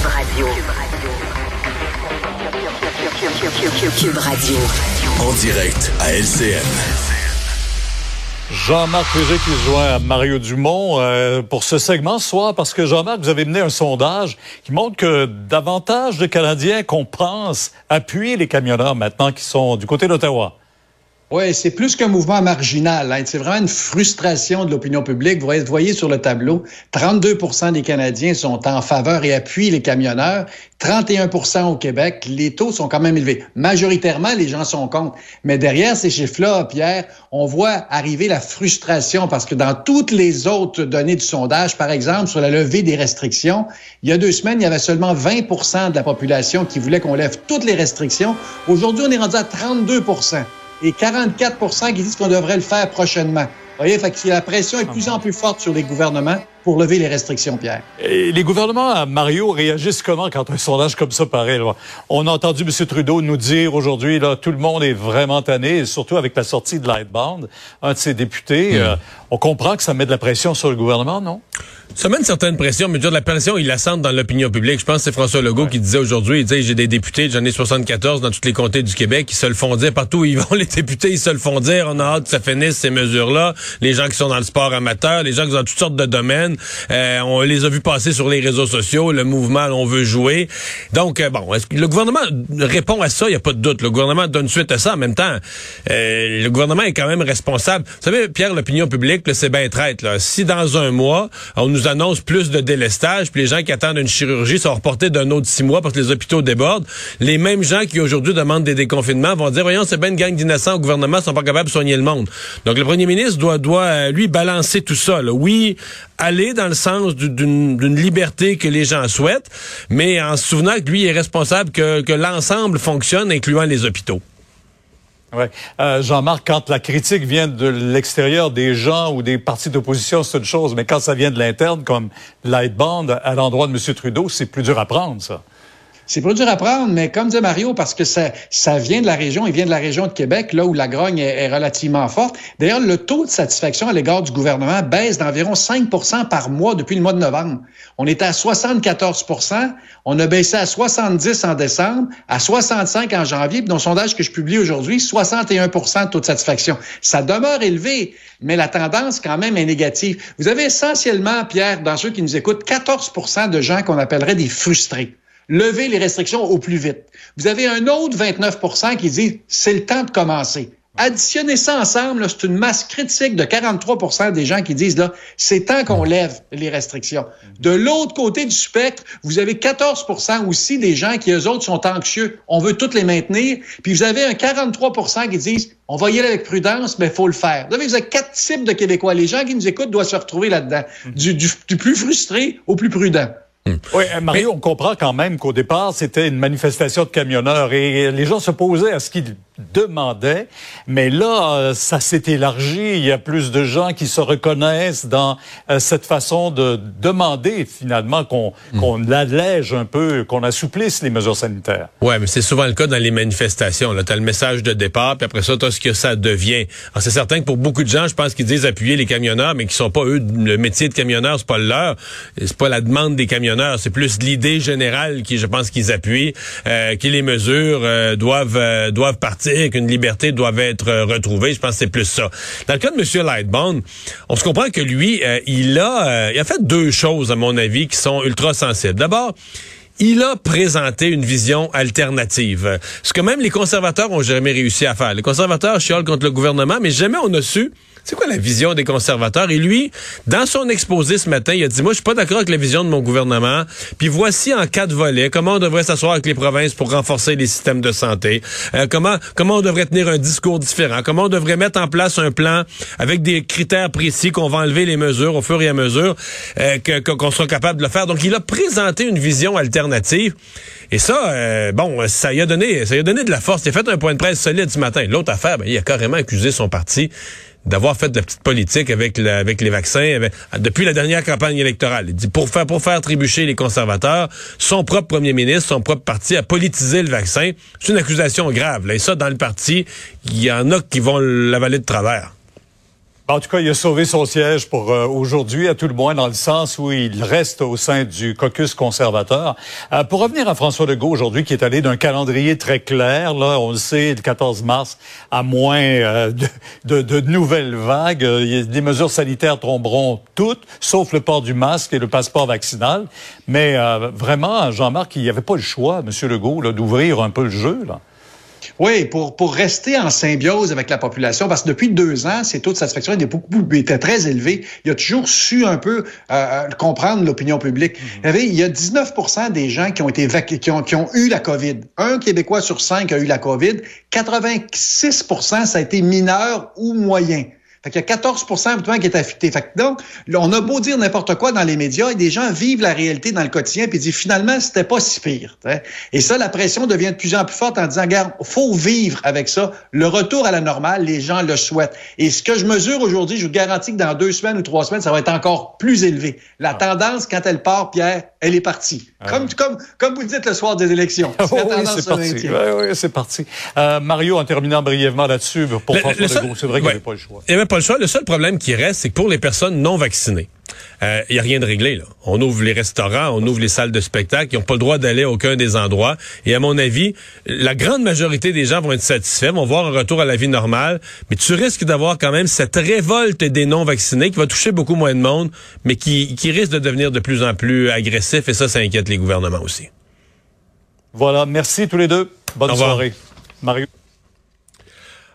Cube Radio. Cube Radio. En direct à LCN. Jean-Marc Léger qui se joint à Mario Dumont euh, pour ce segment ce soir parce que Jean-Marc, vous avez mené un sondage qui montre que davantage de Canadiens qu'on pense appuient les camionneurs maintenant qui sont du côté d'Ottawa. Oui, c'est plus qu'un mouvement marginal. Hein. C'est vraiment une frustration de l'opinion publique. Vous voyez sur le tableau, 32% des Canadiens sont en faveur et appuient les camionneurs. 31 au Québec. Les taux sont quand même élevés. Majoritairement, les gens sont contre. Mais derrière ces chiffres-là, Pierre, on voit arriver la frustration parce que dans toutes les autres données du sondage, par exemple, sur la levée des restrictions, il y a deux semaines, il y avait seulement 20% de la population qui voulait qu'on lève toutes les restrictions. Aujourd'hui, on est rendu à 32 et 44 qui disent qu'on devrait le faire prochainement. Vous voyez, fait que la pression est de plus en plus forte sur les gouvernements pour lever les restrictions, Pierre. Et les gouvernements, Mario, réagissent comment quand un sondage comme ça paraît? On a entendu M. Trudeau nous dire aujourd'hui, là, tout le monde est vraiment tanné, surtout avec la sortie de Lightbound, un de ses députés. Hmm. Euh, on comprend que ça met de la pression sur le gouvernement, non? Ça met une certaine pression, mais dire de la pression, il la sent dans l'opinion publique. Je pense que c'est François Legault qui disait aujourd'hui, il disait, j'ai des députés, j'en ai 74 dans tous les comtés du Québec, qui se le font dire partout où ils vont, les députés, ils se le font dire, on a hâte que ça finisse ces mesures-là. Les gens qui sont dans le sport amateur, les gens qui sont dans toutes sortes de domaines, euh, on les a vus passer sur les réseaux sociaux, le mouvement, on veut jouer. Donc, euh, bon, est-ce que le gouvernement répond à ça? Il n'y a pas de doute. Le gouvernement donne suite à ça. En même temps, euh, le gouvernement est quand même responsable. Vous savez, Pierre, l'opinion publique, c'est bien traite. Là. Si dans un mois, on nous annonce plus de délestage, puis les gens qui attendent une chirurgie sont reportés d'un autre six mois parce que les hôpitaux débordent, les mêmes gens qui aujourd'hui demandent des déconfinements vont dire, voyons, c'est bien une gang d'innocents au gouvernement, sont pas capables de soigner le monde. Donc le premier ministre doit, doit euh, lui, balancer tout ça. Oui, aller dans le sens d'une liberté que les gens souhaitent, mais en se souvenant que lui est responsable que, que l'ensemble fonctionne, incluant les hôpitaux. Ouais. Euh, Jean-Marc, quand la critique vient de l'extérieur des gens ou des partis d'opposition, c'est une chose, mais quand ça vient de l'interne, comme Lightband à l'endroit de M. Trudeau, c'est plus dur à prendre, ça. C'est pas dur à prendre, mais comme dit Mario, parce que ça, ça vient de la région, il vient de la région de Québec, là où la grogne est, relativement forte. D'ailleurs, le taux de satisfaction à l'égard du gouvernement baisse d'environ 5% par mois depuis le mois de novembre. On était à 74% on a baissé à 70 en décembre, à 65 en janvier, puis dans le sondage que je publie aujourd'hui, 61% de taux de satisfaction. Ça demeure élevé, mais la tendance quand même est négative. Vous avez essentiellement, Pierre, dans ceux qui nous écoutent, 14% de gens qu'on appellerait des frustrés lever les restrictions au plus vite. Vous avez un autre 29 qui dit c'est le temps de commencer. Additionnez ça ensemble, c'est une masse critique de 43% des gens qui disent là, c'est temps qu'on lève les restrictions. De l'autre côté du spectre, vous avez 14% aussi des gens qui, eux autres, sont anxieux. On veut toutes les maintenir. Puis vous avez un 43 qui disent on va y aller avec prudence, mais il faut le faire. Vous avez quatre types de Québécois. Les gens qui nous écoutent doivent se retrouver là-dedans. du plus frustré au plus prudent. Hmm. Oui, euh, Mario, on comprend quand même qu'au départ, c'était une manifestation de camionneurs et les gens se posaient à ce qu'ils demandait. Mais là, euh, ça s'est élargi. Il y a plus de gens qui se reconnaissent dans euh, cette façon de demander finalement qu'on mm. qu'on allège un peu, qu'on assouplisse les mesures sanitaires. Ouais, mais c'est souvent le cas dans les manifestations. Là, as le message de départ, puis après ça, as ce que ça devient. Alors c'est certain que pour beaucoup de gens, je pense qu'ils disent appuyer les camionneurs, mais qui sont pas eux. Le métier de camionneur, c'est pas le leur. C'est pas la demande des camionneurs. C'est plus l'idée générale qui, je pense, qu'ils appuient, euh, que les mesures euh, doivent doivent partir qu'une liberté doit être euh, retrouvée. Je pense que c'est plus ça. Dans le cas de M. Lightbone, on se comprend que lui, euh, il a, euh, il a fait deux choses, à mon avis, qui sont ultra sensibles. D'abord, il a présenté une vision alternative. Ce que même les conservateurs ont jamais réussi à faire. Les conservateurs chiolent contre le gouvernement, mais jamais on a su c'est quoi la vision des conservateurs? Et lui, dans son exposé ce matin, il a dit, moi, je suis pas d'accord avec la vision de mon gouvernement. Puis voici en quatre volets comment on devrait s'asseoir avec les provinces pour renforcer les systèmes de santé. Euh, comment comment on devrait tenir un discours différent? Comment on devrait mettre en place un plan avec des critères précis qu'on va enlever les mesures au fur et à mesure euh, qu'on sera capable de le faire? Donc, il a présenté une vision alternative. Et ça, euh, bon, ça y a donné, ça y a donné de la force. Il a fait un point de presse solide ce matin. L'autre affaire, ben, il a carrément accusé son parti d'avoir fait de la petite politique avec, avec les vaccins depuis la dernière campagne électorale. Il dit pour faire pour faire trébucher les conservateurs, son propre premier ministre, son propre parti a politisé le vaccin. C'est une accusation grave. Là. Et ça, dans le parti, il y en a qui vont l'avaler de travers. En tout cas, il a sauvé son siège pour euh, aujourd'hui, à tout le moins dans le sens où il reste au sein du caucus conservateur. Euh, pour revenir à François Legault aujourd'hui, qui est allé d'un calendrier très clair, là, on le sait, le 14 mars, à moins euh, de, de, de, nouvelles vagues, les mesures sanitaires tomberont toutes, sauf le port du masque et le passeport vaccinal. Mais vraiment, Jean-Marc, il n'y avait pas le choix, Monsieur Legault, d'ouvrir un peu le jeu. Là. Oui, pour, pour rester en symbiose avec la population, parce que depuis deux ans, ses taux de satisfaction étaient, beaucoup, étaient très élevés. Il a toujours su un peu euh, euh comprendre l'opinion publique. Mm-hmm. Il y a 19 des gens qui ont été qui ont, qui ont eu la COVID. Un Québécois sur cinq a eu la COVID. 86% ça a été mineur ou moyen. Fait qu'il y a 14 qui est affecté. Fait que donc, on a beau dire n'importe quoi dans les médias et des gens vivent la réalité dans le quotidien puis disent finalement, c'était pas si pire. Et ça, la pression devient de plus en plus forte en disant, regarde, faut vivre avec ça. Le retour à la normale, les gens le souhaitent. Et ce que je mesure aujourd'hui, je vous garantis que dans deux semaines ou trois semaines, ça va être encore plus élevé. La ah. tendance, quand elle part, Pierre, elle est partie. Ah comme, comme, comme vous le dites le soir des élections. oui, c'est parti. Oui, oui, c'est parti. Euh, Mario, en terminant brièvement là-dessus, pour François Legault, c'est vrai qu'il n'y avait pas le choix pas le choix. Le seul problème qui reste, c'est que pour les personnes non vaccinées, il euh, n'y a rien de réglé. Là. On ouvre les restaurants, on ouvre les salles de spectacle, ils n'ont pas le droit d'aller à aucun des endroits. Et à mon avis, la grande majorité des gens vont être satisfaits, vont voir un retour à la vie normale. Mais tu risques d'avoir quand même cette révolte des non-vaccinés qui va toucher beaucoup moins de monde, mais qui, qui risque de devenir de plus en plus agressif. Et ça, ça inquiète les gouvernements aussi. Voilà, merci tous les deux. Bonne soirée. Mario.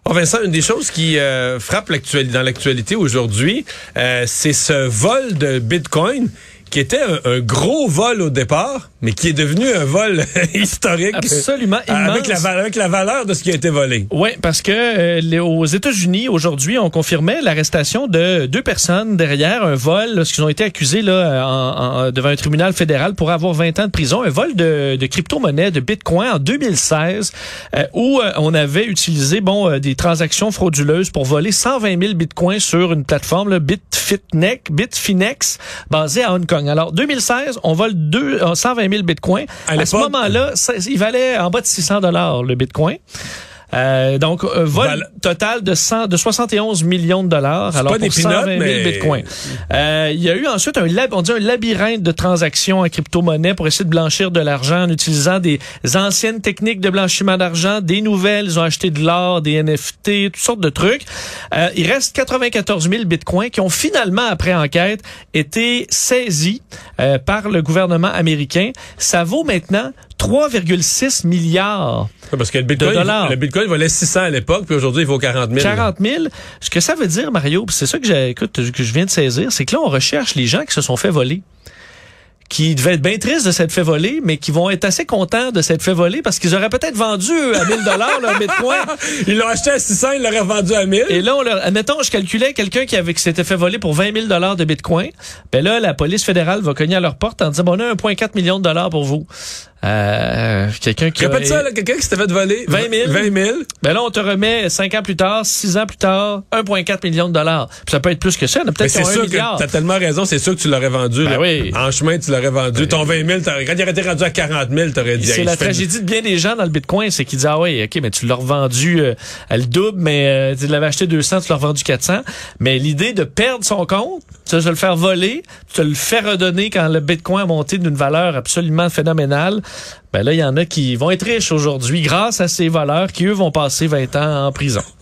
Oh Vincent, une des choses qui euh, frappe dans l'actualité aujourd'hui, euh, c'est ce vol de Bitcoin qui était un, gros vol au départ, mais qui est devenu un vol historique. Absolument immense. Avec la, avec la valeur de ce qui a été volé. Oui, parce que euh, aux États-Unis, aujourd'hui, on confirmait l'arrestation de deux personnes derrière un vol, lorsqu'ils ont été accusés là, en, devant un tribunal fédéral pour avoir 20 ans de prison, un vol de, de crypto-monnaie, de Bitcoin en 2016, euh, où euh, on avait utilisé bon des transactions frauduleuses pour voler 120 000 Bitcoins sur une plateforme, là, Bitfinex, Bitfinex, basée à Hong Kong. Alors, 2016, on vole deux, 120 euh, 000 bitcoins. À, ce moment-là, il valait en bas de 600 dollars le bitcoin. Euh, donc, un vol total de 100, de 71 millions de dollars. Alors, pour 120 000 bitcoins. Euh, il y a eu ensuite un, on dit un labyrinthe de transactions en crypto-monnaie pour essayer de blanchir de l'argent en utilisant des anciennes techniques de blanchiment d'argent, des nouvelles. Ils ont acheté de l'or, des NFT, toutes sortes de trucs. Euh, il reste 94 000 bitcoins qui ont finalement, après enquête, été saisis euh, par le gouvernement américain. Ça vaut maintenant 3,6 milliards parce que le Bitcoin, de dollars. Le Bitcoin valait 600 à l'époque, puis aujourd'hui, il vaut 40 000. 40 000. Ce que ça veut dire, Mario, c'est ça que, j'écoute, que je viens de saisir, c'est que là, on recherche les gens qui se sont fait voler qui devaient être bien tristes de s'être fait voler, mais qui vont être assez contents de s'être fait voler parce qu'ils auraient peut-être vendu à 1000 dollars leur bitcoin. ils l'ont acheté à 600, ils l'auraient vendu à 1000. Et là, on leur, admettons, je calculais quelqu'un qui avait qui s'était fait voler pour 20 000 dollars de bitcoin. Ben là, la police fédérale va cogner à leur porte en disant, bon, on a 1,4 million de dollars pour vous. Euh, quelqu'un qui. Répète ça, quelqu'un qui s'était fait voler. 20 000. 20 000. Ben là, on te remet 5 ans plus tard, 6 ans plus tard, 1,4 million de dollars. Puis ça peut être plus que ça. Peut-être c'est sûr que t'as tellement raison, c'est sûr que tu l'aurais vendu. Ben oui. En chemin, tu l'aurais vendu. Ben Ton 20 000, quand il aurait été rendu à 40 000, t'aurais dit. C'est la tragédie de bien des gens dans le Bitcoin, c'est qu'ils disent, ah oui, OK, mais tu l'as revendu euh, à le double, mais euh, tu l'avais acheté 200, tu l'as revendu 400. Mais l'idée de perdre son compte, tu vas le faire voler, tu le faire redonner quand le Bitcoin a monté d'une valeur absolument phénoménale, ben là, il y en a qui vont être riches aujourd'hui grâce à ces voleurs qui, eux, vont passer 20 ans en prison.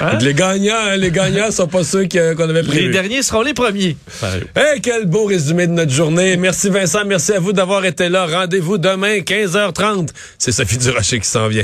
Hein? Les gagnants, les gagnants sont pas ceux qu'on avait prévu. Les derniers seront les premiers. Hey, quel beau résumé de notre journée. Merci Vincent, merci à vous d'avoir été là. Rendez-vous demain 15h30. C'est Sophie Durocher qui s'en vient.